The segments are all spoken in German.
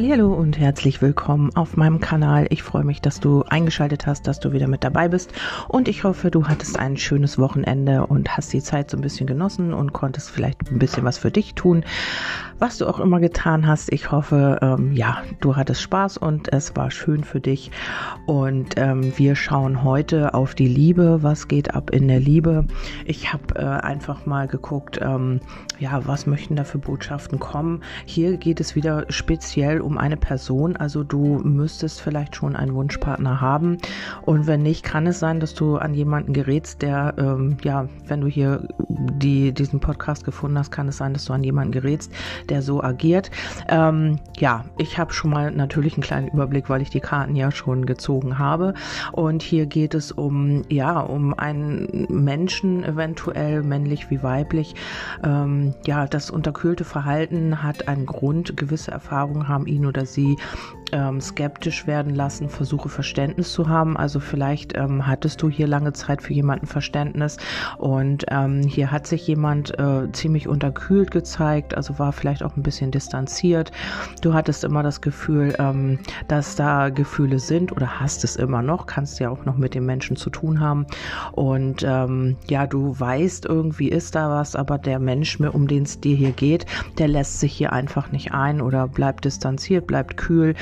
Hallo und herzlich willkommen auf meinem Kanal. Ich freue mich, dass du eingeschaltet hast, dass du wieder mit dabei bist und ich hoffe, du hattest ein schönes Wochenende und hast die Zeit so ein bisschen genossen und konntest vielleicht ein bisschen was für dich tun, was du auch immer getan hast. Ich hoffe, ähm, ja, du hattest Spaß und es war schön für dich und ähm, wir schauen heute auf die Liebe. Was geht ab in der Liebe? Ich habe äh, einfach mal geguckt, ähm, ja, was möchten da für Botschaften kommen? Hier geht es wieder speziell um eine Person. Also du müsstest vielleicht schon einen Wunschpartner haben. Und wenn nicht, kann es sein, dass du an jemanden gerätst, der, ähm, ja, wenn du hier die, diesen Podcast gefunden hast, kann es sein, dass du an jemanden gerätst, der so agiert. Ähm, ja, ich habe schon mal natürlich einen kleinen Überblick, weil ich die Karten ja schon gezogen habe. Und hier geht es um, ja, um einen Menschen, eventuell männlich wie weiblich. Ähm, ja, das unterkühlte Verhalten hat einen Grund. Gewisse Erfahrungen haben ihn oder sie ähm, skeptisch werden lassen, versuche Verständnis zu haben. Also vielleicht ähm, hattest du hier lange Zeit für jemanden Verständnis und ähm, hier hat sich jemand äh, ziemlich unterkühlt gezeigt, also war vielleicht auch ein bisschen distanziert. Du hattest immer das Gefühl, ähm, dass da Gefühle sind oder hast es immer noch, kannst ja auch noch mit dem Menschen zu tun haben und ähm, ja, du weißt, irgendwie ist da was, aber der Mensch, um den es dir hier geht, der lässt sich hier einfach nicht ein oder bleibt distanziert, bleibt kühl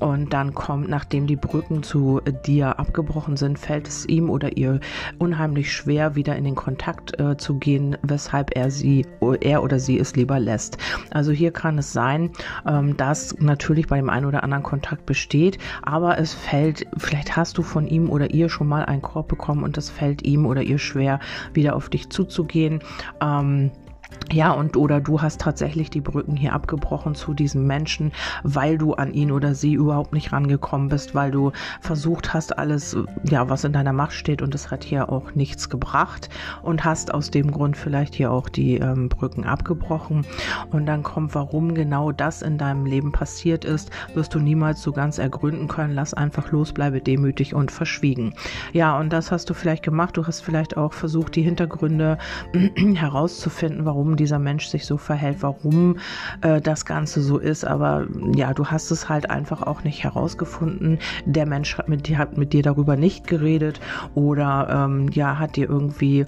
und dann kommt, nachdem die Brücken zu dir abgebrochen sind, fällt es ihm oder ihr unheimlich schwer, wieder in den Kontakt äh, zu gehen, weshalb er sie, er oder sie es lieber lässt. Also hier kann es sein, ähm, dass natürlich bei dem einen oder anderen Kontakt besteht, aber es fällt, vielleicht hast du von ihm oder ihr schon mal einen Korb bekommen und es fällt ihm oder ihr schwer, wieder auf dich zuzugehen. Ähm, ja, und oder du hast tatsächlich die Brücken hier abgebrochen zu diesem Menschen, weil du an ihn oder sie überhaupt nicht rangekommen bist, weil du versucht hast, alles, ja, was in deiner Macht steht und es hat hier auch nichts gebracht und hast aus dem Grund vielleicht hier auch die ähm, Brücken abgebrochen. Und dann kommt, warum genau das in deinem Leben passiert ist, wirst du niemals so ganz ergründen können. Lass einfach los, bleibe demütig und verschwiegen. Ja, und das hast du vielleicht gemacht. Du hast vielleicht auch versucht, die Hintergründe herauszufinden, warum dieser Mensch sich so verhält, warum äh, das Ganze so ist. Aber ja, du hast es halt einfach auch nicht herausgefunden. Der Mensch hat mit dir, hat mit dir darüber nicht geredet oder ähm, ja, hat dir irgendwie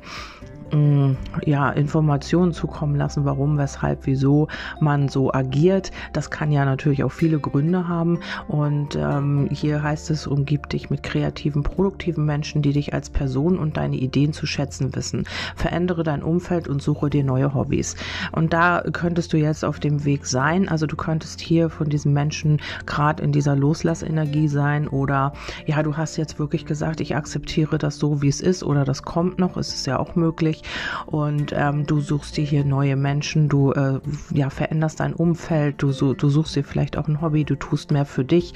ja, Informationen zukommen lassen, warum, weshalb, wieso man so agiert. Das kann ja natürlich auch viele Gründe haben. Und ähm, hier heißt es, umgib dich mit kreativen, produktiven Menschen, die dich als Person und deine Ideen zu schätzen wissen. Verändere dein Umfeld und suche dir neue Hobbys. Und da könntest du jetzt auf dem Weg sein. Also du könntest hier von diesen Menschen gerade in dieser Loslassenergie sein oder ja, du hast jetzt wirklich gesagt, ich akzeptiere das so, wie es ist oder das kommt noch, ist es ja auch möglich und ähm, du suchst dir hier neue Menschen, du äh, ja, veränderst dein Umfeld, du, du suchst dir vielleicht auch ein Hobby, du tust mehr für dich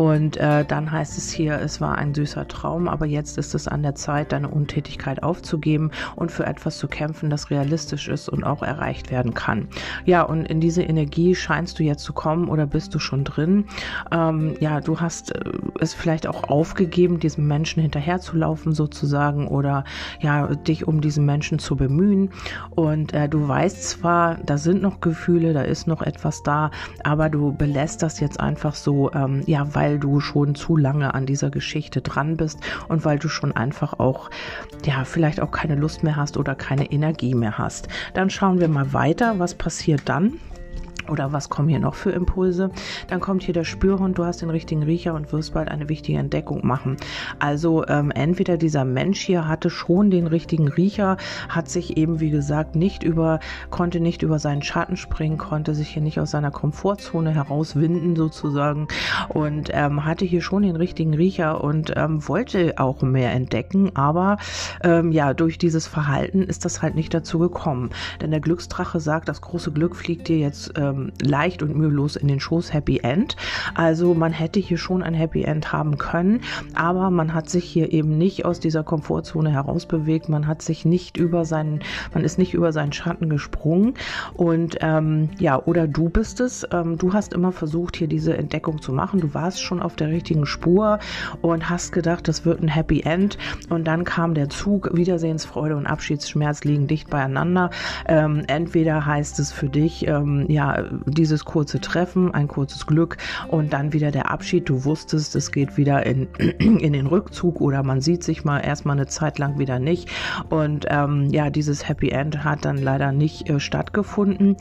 und äh, dann heißt es hier, es war ein süßer Traum, aber jetzt ist es an der Zeit, deine Untätigkeit aufzugeben und für etwas zu kämpfen, das realistisch ist und auch erreicht werden kann. Ja, und in diese Energie scheinst du jetzt zu kommen oder bist du schon drin. Ähm, ja, du hast äh, es vielleicht auch aufgegeben, diesem Menschen hinterherzulaufen sozusagen oder ja, dich um diesen Menschen zu bemühen. Und äh, du weißt zwar, da sind noch Gefühle, da ist noch etwas da, aber du belässt das jetzt einfach so, ähm, ja, weil weil du schon zu lange an dieser Geschichte dran bist und weil du schon einfach auch, ja, vielleicht auch keine Lust mehr hast oder keine Energie mehr hast. Dann schauen wir mal weiter, was passiert dann. Oder was kommen hier noch für Impulse? Dann kommt hier der Spürhund, du hast den richtigen Riecher und wirst bald eine wichtige Entdeckung machen. Also ähm, entweder dieser Mensch hier hatte schon den richtigen Riecher, hat sich eben, wie gesagt, nicht über, konnte nicht über seinen Schatten springen, konnte sich hier nicht aus seiner Komfortzone herauswinden sozusagen und ähm, hatte hier schon den richtigen Riecher und ähm, wollte auch mehr entdecken, aber ähm, ja, durch dieses Verhalten ist das halt nicht dazu gekommen. Denn der Glücksdrache sagt, das große Glück fliegt dir jetzt ähm, leicht und mühelos in den Schoß Happy End. Also man hätte hier schon ein Happy End haben können, aber man hat sich hier eben nicht aus dieser Komfortzone herausbewegt. Man hat sich nicht über seinen, man ist nicht über seinen Schatten gesprungen und ähm, ja, oder du bist es. Ähm, du hast immer versucht, hier diese Entdeckung zu machen. Du warst schon auf der richtigen Spur und hast gedacht, das wird ein Happy End und dann kam der Zug. Wiedersehensfreude und Abschiedsschmerz liegen dicht beieinander. Ähm, entweder heißt es für dich, ähm, ja, dieses kurze Treffen, ein kurzes Glück und dann wieder der Abschied. Du wusstest, es geht wieder in, in den Rückzug oder man sieht sich mal erstmal eine Zeit lang wieder nicht. Und ähm, ja, dieses Happy End hat dann leider nicht äh, stattgefunden,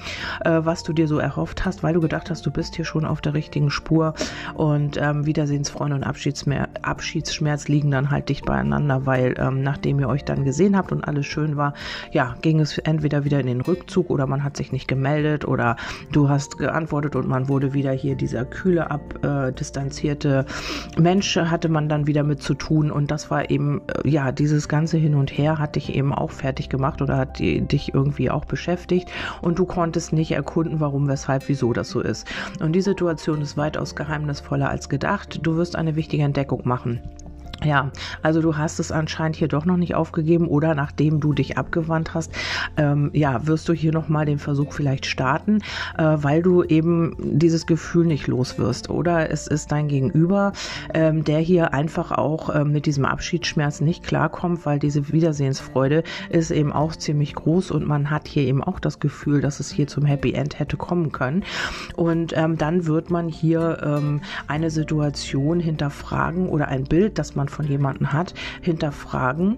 äh, was du dir so erhofft hast, weil du gedacht hast, du bist hier schon auf der richtigen Spur und ähm, Wiedersehensfreunde und Abschiedsschmerz liegen dann halt dicht beieinander, weil ähm, nachdem ihr euch dann gesehen habt und alles schön war, ja, ging es entweder wieder in den Rückzug oder man hat sich nicht gemeldet oder du hast geantwortet und man wurde wieder hier dieser kühle, abdistanzierte äh, Mensch hatte man dann wieder mit zu tun und das war eben, äh, ja, dieses ganze Hin und Her hat dich eben auch fertig gemacht oder hat die, dich irgendwie auch beschäftigt und du konntest nicht erkunden, warum, weshalb, wieso das so ist. Und die Situation ist weitaus geheimnisvoller als gedacht. Du wirst eine wichtige Entdeckung machen. Ja, also du hast es anscheinend hier doch noch nicht aufgegeben oder nachdem du dich abgewandt hast, ähm, ja, wirst du hier nochmal den Versuch vielleicht starten, äh, weil du eben dieses Gefühl nicht los wirst. Oder es ist dein Gegenüber, ähm, der hier einfach auch ähm, mit diesem Abschiedsschmerz nicht klarkommt, weil diese Wiedersehensfreude ist eben auch ziemlich groß und man hat hier eben auch das Gefühl, dass es hier zum Happy End hätte kommen können. Und ähm, dann wird man hier ähm, eine Situation hinterfragen oder ein Bild, das man von jemandem hat, hinterfragen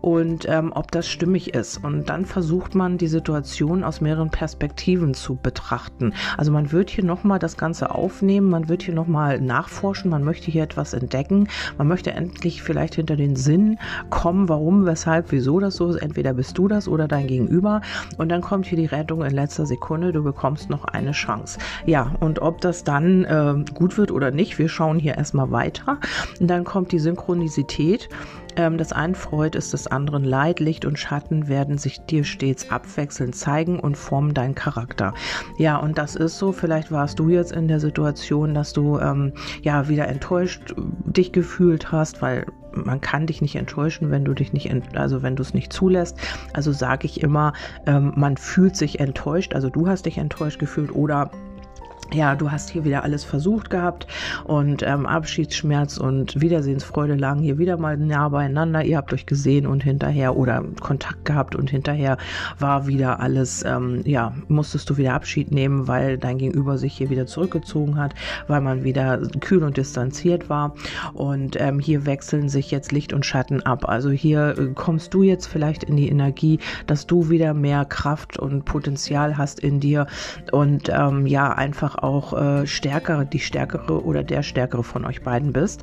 und ähm, ob das stimmig ist. Und dann versucht man die Situation aus mehreren Perspektiven zu betrachten. Also man wird hier nochmal das Ganze aufnehmen, man wird hier nochmal nachforschen, man möchte hier etwas entdecken, man möchte endlich vielleicht hinter den Sinn kommen, warum, weshalb, wieso das so ist. Entweder bist du das oder dein Gegenüber. Und dann kommt hier die Rettung in letzter Sekunde, du bekommst noch eine Chance. Ja, und ob das dann äh, gut wird oder nicht, wir schauen hier erstmal weiter. Und dann kommt die Synchronisation Synchronisität. Ähm, das einen Freud ist des anderen Leid, Licht und Schatten werden sich dir stets abwechselnd zeigen und formen deinen Charakter. Ja, und das ist so. Vielleicht warst du jetzt in der Situation, dass du ähm, ja wieder enttäuscht dich gefühlt hast, weil man kann dich nicht enttäuschen, wenn du dich nicht, also wenn du es nicht zulässt. Also sage ich immer, ähm, man fühlt sich enttäuscht, also du hast dich enttäuscht gefühlt oder ja, du hast hier wieder alles versucht gehabt und ähm, Abschiedsschmerz und Wiedersehensfreude lagen hier wieder mal nah beieinander. Ihr habt euch gesehen und hinterher oder Kontakt gehabt und hinterher war wieder alles, ähm, ja, musstest du wieder Abschied nehmen, weil dein Gegenüber sich hier wieder zurückgezogen hat, weil man wieder kühl und distanziert war. Und ähm, hier wechseln sich jetzt Licht und Schatten ab. Also hier äh, kommst du jetzt vielleicht in die Energie, dass du wieder mehr Kraft und Potenzial hast in dir und ähm, ja, einfach auch äh, stärker, die stärkere oder der stärkere von euch beiden bist.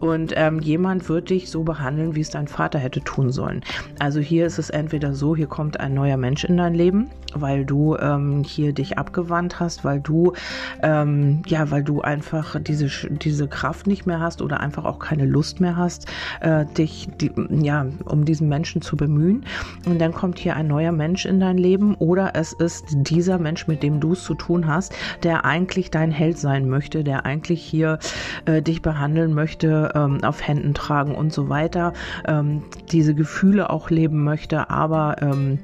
Und ähm, jemand wird dich so behandeln, wie es dein Vater hätte tun sollen. Also hier ist es entweder so, hier kommt ein neuer Mensch in dein Leben, weil du ähm, hier dich abgewandt hast, weil du ähm, ja, weil du einfach diese diese Kraft nicht mehr hast oder einfach auch keine Lust mehr hast, äh, dich die, ja um diesen Menschen zu bemühen. Und dann kommt hier ein neuer Mensch in dein Leben oder es ist dieser Mensch, mit dem du es zu tun hast, der eigentlich dein Held sein möchte, der eigentlich hier äh, dich behandeln möchte, ähm, auf Händen tragen und so weiter, ähm, diese Gefühle auch leben möchte, aber ähm,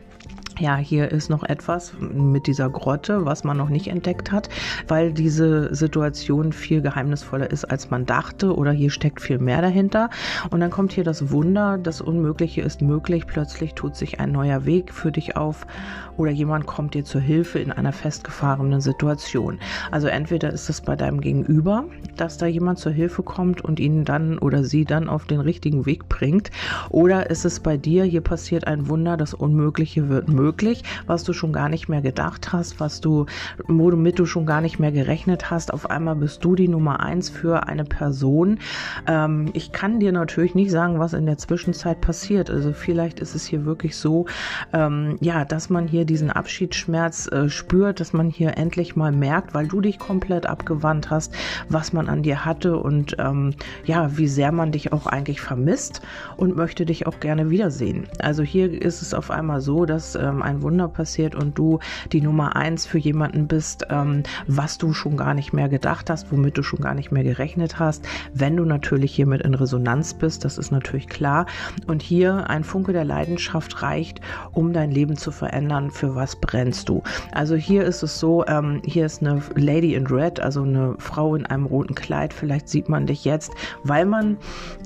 ja, hier ist noch etwas mit dieser Grotte, was man noch nicht entdeckt hat, weil diese Situation viel geheimnisvoller ist, als man dachte oder hier steckt viel mehr dahinter. Und dann kommt hier das Wunder, das Unmögliche ist möglich. Plötzlich tut sich ein neuer Weg für dich auf oder jemand kommt dir zur Hilfe in einer festgefahrenen Situation. Also entweder ist es bei deinem Gegenüber, dass da jemand zur Hilfe kommt und ihn dann oder sie dann auf den richtigen Weg bringt, oder ist es bei dir, hier passiert ein Wunder, das Unmögliche wird möglich möglich, was du schon gar nicht mehr gedacht hast, was du, womit du schon gar nicht mehr gerechnet hast. Auf einmal bist du die Nummer eins für eine Person. Ähm, ich kann dir natürlich nicht sagen, was in der Zwischenzeit passiert. Also vielleicht ist es hier wirklich so, ähm, ja, dass man hier diesen Abschiedsschmerz äh, spürt, dass man hier endlich mal merkt, weil du dich komplett abgewandt hast, was man an dir hatte und ähm, ja, wie sehr man dich auch eigentlich vermisst und möchte dich auch gerne wiedersehen. Also hier ist es auf einmal so, dass ähm, ähm, ein Wunder passiert und du die Nummer eins für jemanden bist, ähm, was du schon gar nicht mehr gedacht hast, womit du schon gar nicht mehr gerechnet hast. Wenn du natürlich hiermit in Resonanz bist, das ist natürlich klar. Und hier ein Funke der Leidenschaft reicht, um dein Leben zu verändern. Für was brennst du? Also hier ist es so, ähm, hier ist eine Lady in Red, also eine Frau in einem roten Kleid. Vielleicht sieht man dich jetzt, weil man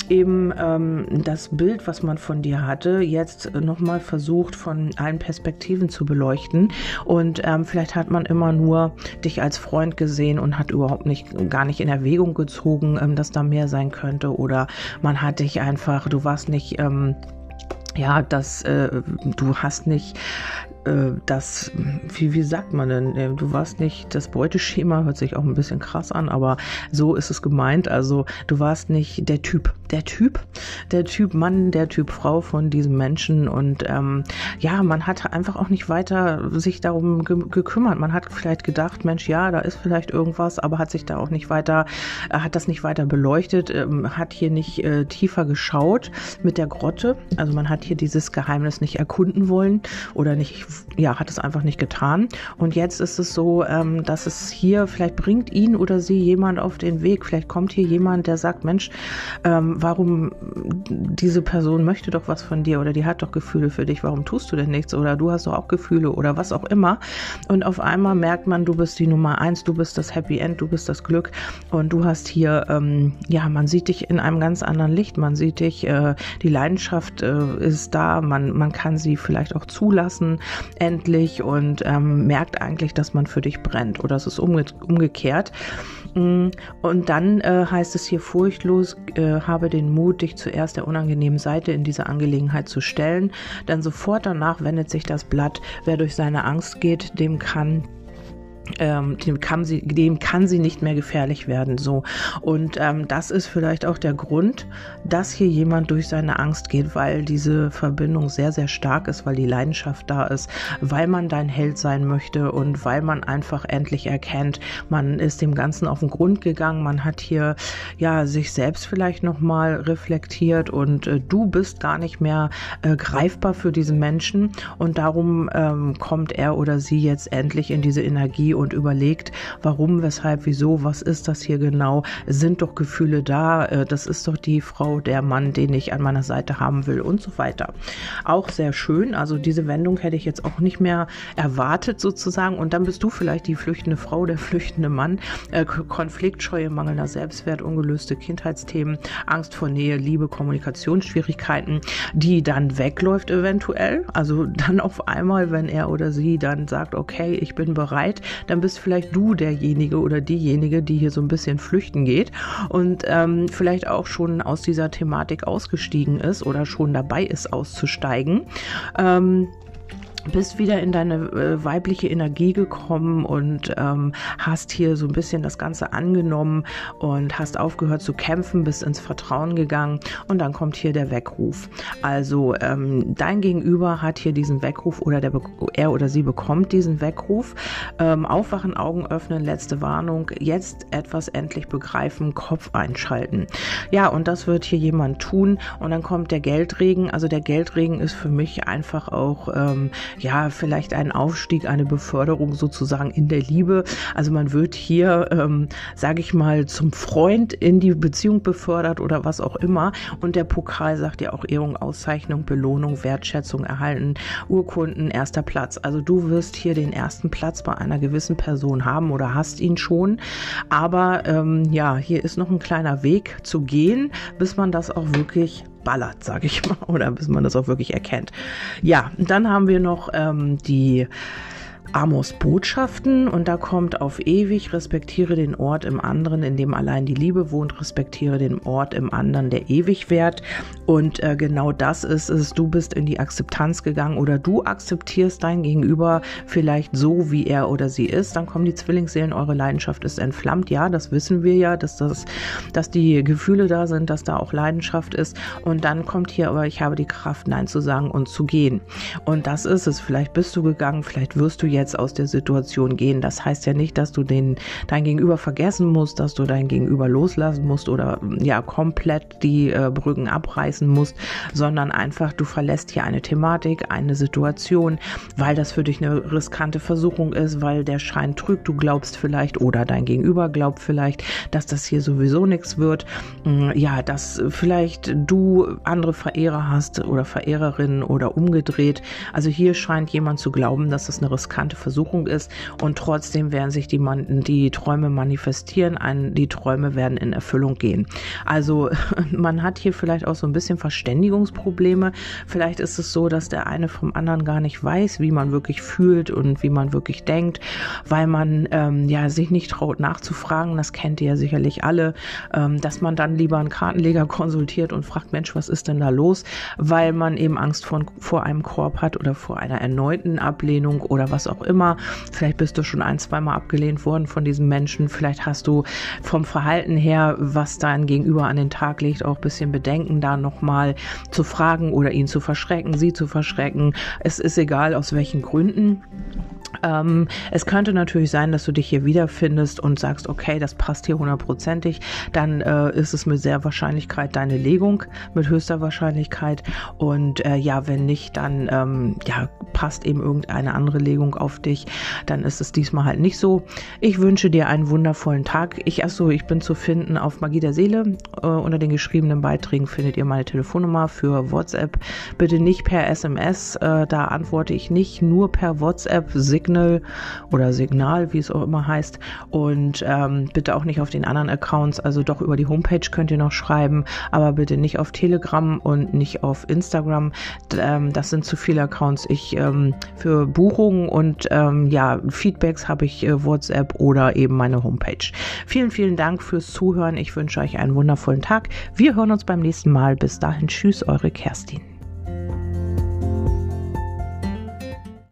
eben ähm, das Bild, was man von dir hatte, jetzt nochmal versucht, von allen Perspektiven Perspektiven zu beleuchten. Und ähm, vielleicht hat man immer nur dich als Freund gesehen und hat überhaupt nicht, gar nicht in Erwägung gezogen, ähm, dass da mehr sein könnte. Oder man hat dich einfach, du warst nicht, ähm, ja, das, äh, du hast nicht das, wie, wie sagt man denn, äh, du warst nicht das Beuteschema, hört sich auch ein bisschen krass an, aber so ist es gemeint. Also du warst nicht der Typ, der Typ, der Typ Mann, der Typ Frau von diesem Menschen und ähm, ja, man hat einfach auch nicht weiter sich darum ge gekümmert. Man hat vielleicht gedacht, Mensch, ja, da ist vielleicht irgendwas, aber hat sich da auch nicht weiter, äh, hat das nicht weiter beleuchtet, ähm, hat hier nicht äh, tiefer geschaut mit der Grotte. Also man hat hier dieses Geheimnis nicht erkunden wollen oder nicht ja, hat es einfach nicht getan. Und jetzt ist es so, ähm, dass es hier, vielleicht bringt ihn oder sie jemand auf den Weg. Vielleicht kommt hier jemand, der sagt, Mensch, ähm, warum diese Person möchte doch was von dir oder die hat doch Gefühle für dich, warum tust du denn nichts? Oder du hast doch auch Gefühle oder was auch immer. Und auf einmal merkt man, du bist die Nummer eins, du bist das Happy End, du bist das Glück und du hast hier, ähm, ja, man sieht dich in einem ganz anderen Licht, man sieht dich, äh, die Leidenschaft äh, ist da, man, man kann sie vielleicht auch zulassen, endlich und ähm, merkt eigentlich, dass man für dich brennt oder es ist umge umgekehrt. Mm, und dann äh, heißt es hier furchtlos, äh, habe den Mut, dich zuerst der unangenehmen Seite in dieser Angelegenheit zu stellen, denn sofort danach wendet sich das Blatt. Wer durch seine Angst geht, dem kann ähm, dem, kann sie, dem kann sie nicht mehr gefährlich werden. So. Und ähm, das ist vielleicht auch der Grund, dass hier jemand durch seine Angst geht, weil diese Verbindung sehr, sehr stark ist, weil die Leidenschaft da ist, weil man dein Held sein möchte und weil man einfach endlich erkennt, man ist dem Ganzen auf den Grund gegangen, man hat hier ja sich selbst vielleicht nochmal reflektiert und äh, du bist gar nicht mehr äh, greifbar für diesen Menschen und darum ähm, kommt er oder sie jetzt endlich in diese Energie und überlegt, warum, weshalb, wieso, was ist das hier genau? Sind doch Gefühle da? Äh, das ist doch die Frau, der Mann, den ich an meiner Seite haben will und so weiter. Auch sehr schön. Also diese Wendung hätte ich jetzt auch nicht mehr erwartet sozusagen. Und dann bist du vielleicht die flüchtende Frau, der flüchtende Mann. Äh, Konfliktscheue, mangelnder Selbstwert, ungelöste Kindheitsthemen, Angst vor Nähe, Liebe, Kommunikationsschwierigkeiten, die dann wegläuft eventuell. Also dann auf einmal, wenn er oder sie dann sagt, okay, ich bin bereit, dann bist vielleicht du derjenige oder diejenige, die hier so ein bisschen flüchten geht und ähm, vielleicht auch schon aus dieser Thematik ausgestiegen ist oder schon dabei ist auszusteigen. Ähm, bist wieder in deine äh, weibliche Energie gekommen und ähm, hast hier so ein bisschen das Ganze angenommen und hast aufgehört zu kämpfen, bist ins Vertrauen gegangen und dann kommt hier der Weckruf. Also ähm, dein Gegenüber hat hier diesen Weckruf oder der, er oder sie bekommt diesen Weckruf. Ähm, aufwachen, Augen öffnen, letzte Warnung, jetzt etwas endlich begreifen, Kopf einschalten. Ja, und das wird hier jemand tun und dann kommt der Geldregen. Also der Geldregen ist für mich einfach auch ähm, ja, vielleicht einen Aufstieg, eine Beförderung sozusagen in der Liebe. Also man wird hier, ähm, sage ich mal, zum Freund in die Beziehung befördert oder was auch immer. Und der Pokal sagt ja auch Ehrung, Auszeichnung, Belohnung, Wertschätzung erhalten, Urkunden, erster Platz. Also du wirst hier den ersten Platz bei einer gewissen Person haben oder hast ihn schon. Aber ähm, ja, hier ist noch ein kleiner Weg zu gehen, bis man das auch wirklich ballert, sage ich mal, oder bis man das auch wirklich erkennt. Ja, dann haben wir noch ähm, die Amos Botschaften und da kommt auf ewig, respektiere den Ort im anderen, in dem allein die Liebe wohnt, respektiere den Ort im anderen, der ewig währt. Und äh, genau das ist es, du bist in die Akzeptanz gegangen oder du akzeptierst dein Gegenüber vielleicht so, wie er oder sie ist. Dann kommen die Zwillingsseelen, eure Leidenschaft ist entflammt. Ja, das wissen wir ja, dass, das, dass die Gefühle da sind, dass da auch Leidenschaft ist. Und dann kommt hier aber, ich habe die Kraft, Nein zu sagen und zu gehen. Und das ist es. Vielleicht bist du gegangen, vielleicht wirst du jetzt jetzt aus der Situation gehen. Das heißt ja nicht, dass du den, dein Gegenüber vergessen musst, dass du dein Gegenüber loslassen musst oder ja komplett die äh, Brücken abreißen musst, sondern einfach du verlässt hier eine Thematik, eine Situation, weil das für dich eine riskante Versuchung ist, weil der Schein trügt, du glaubst vielleicht oder dein Gegenüber glaubt vielleicht, dass das hier sowieso nichts wird. Mm, ja, dass vielleicht du andere Verehrer hast oder Verehrerinnen oder umgedreht. Also hier scheint jemand zu glauben, dass das eine riskante bekannte Versuchung ist und trotzdem werden sich die, die Träume manifestieren, ein, die Träume werden in Erfüllung gehen. Also man hat hier vielleicht auch so ein bisschen Verständigungsprobleme. Vielleicht ist es so, dass der eine vom anderen gar nicht weiß, wie man wirklich fühlt und wie man wirklich denkt, weil man ähm, ja sich nicht traut nachzufragen. Das kennt ihr ja sicherlich alle, ähm, dass man dann lieber einen Kartenleger konsultiert und fragt, Mensch, was ist denn da los? Weil man eben Angst vor, vor einem Korb hat oder vor einer erneuten Ablehnung oder was auch immer. Vielleicht bist du schon ein, zweimal abgelehnt worden von diesem Menschen. Vielleicht hast du vom Verhalten her, was dein Gegenüber an den Tag legt, auch ein bisschen Bedenken, da nochmal zu fragen oder ihn zu verschrecken, sie zu verschrecken. Es ist egal, aus welchen Gründen. Ähm, es könnte natürlich sein, dass du dich hier wiederfindest und sagst, okay, das passt hier hundertprozentig. Dann äh, ist es mit sehr Wahrscheinlichkeit deine Legung, mit höchster Wahrscheinlichkeit. Und äh, ja, wenn nicht, dann ähm, ja, passt eben irgendeine andere Legung auf dich. Dann ist es diesmal halt nicht so. Ich wünsche dir einen wundervollen Tag. Ich, achso, ich bin zu finden auf Magie der Seele. Äh, unter den geschriebenen Beiträgen findet ihr meine Telefonnummer für WhatsApp. Bitte nicht per SMS. Äh, da antworte ich nicht, nur per WhatsApp. Signal oder Signal, wie es auch immer heißt. Und ähm, bitte auch nicht auf den anderen Accounts, also doch über die Homepage könnt ihr noch schreiben, aber bitte nicht auf Telegram und nicht auf Instagram. Ähm, das sind zu viele Accounts. Ich ähm, für Buchungen und ähm, ja, Feedbacks habe ich äh, WhatsApp oder eben meine Homepage. Vielen, vielen Dank fürs Zuhören. Ich wünsche euch einen wundervollen Tag. Wir hören uns beim nächsten Mal. Bis dahin, tschüss, eure Kerstin.